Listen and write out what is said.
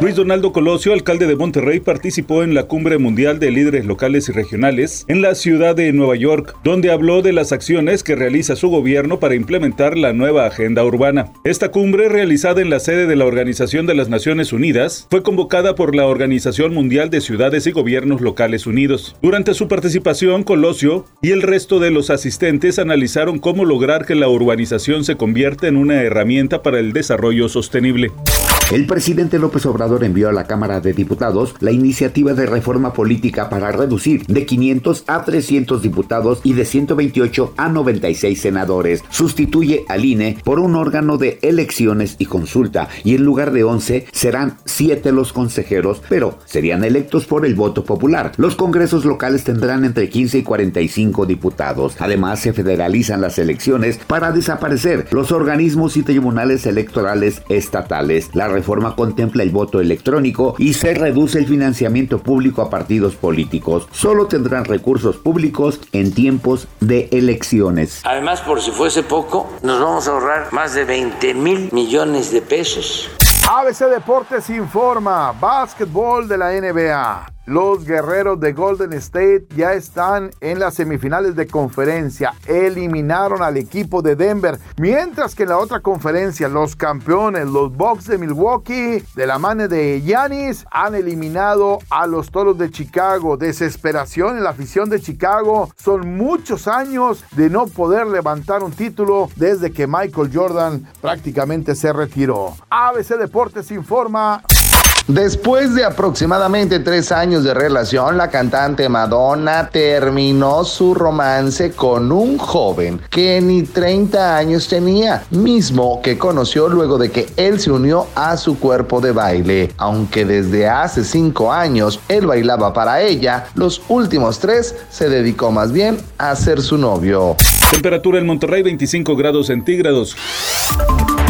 Luis Donaldo Colosio, alcalde de Monterrey, participó en la Cumbre Mundial de Líderes Locales y Regionales en la ciudad de Nueva York, donde habló de las acciones que realiza su gobierno para implementar la nueva agenda urbana. Esta cumbre, realizada en la sede de la Organización de las Naciones Unidas, fue convocada por la Organización Mundial de Ciudades y Gobiernos Locales Unidos. Durante su participación, Colosio y el resto de los asistentes analizaron cómo lograr que la urbanización se convierta en una herramienta para el desarrollo sostenible. El presidente López Obrador envió a la Cámara de Diputados la iniciativa de reforma política para reducir de 500 a 300 diputados y de 128 a 96 senadores. Sustituye al INE por un órgano de elecciones y consulta y en lugar de 11 serán 7 los consejeros, pero serían electos por el voto popular. Los congresos locales tendrán entre 15 y 45 diputados. Además, se federalizan las elecciones para desaparecer los organismos y tribunales electorales estatales. La reforma contempla el voto electrónico y se reduce el financiamiento público a partidos políticos. Solo tendrán recursos públicos en tiempos de elecciones. Además, por si fuese poco, nos vamos a ahorrar más de 20 mil millones de pesos. ABC Deportes informa, básquetbol de la NBA. Los guerreros de Golden State ya están en las semifinales de conferencia. Eliminaron al equipo de Denver. Mientras que en la otra conferencia, los campeones, los Bucks de Milwaukee, de la mano de Giannis, han eliminado a los Toros de Chicago. Desesperación en la afición de Chicago. Son muchos años de no poder levantar un título desde que Michael Jordan prácticamente se retiró. ABC Deportes informa. Después de aproximadamente tres años de relación, la cantante Madonna terminó su romance con un joven que ni 30 años tenía, mismo que conoció luego de que él se unió a su cuerpo de baile. Aunque desde hace cinco años él bailaba para ella, los últimos tres se dedicó más bien a ser su novio. Temperatura en Monterrey 25 grados centígrados.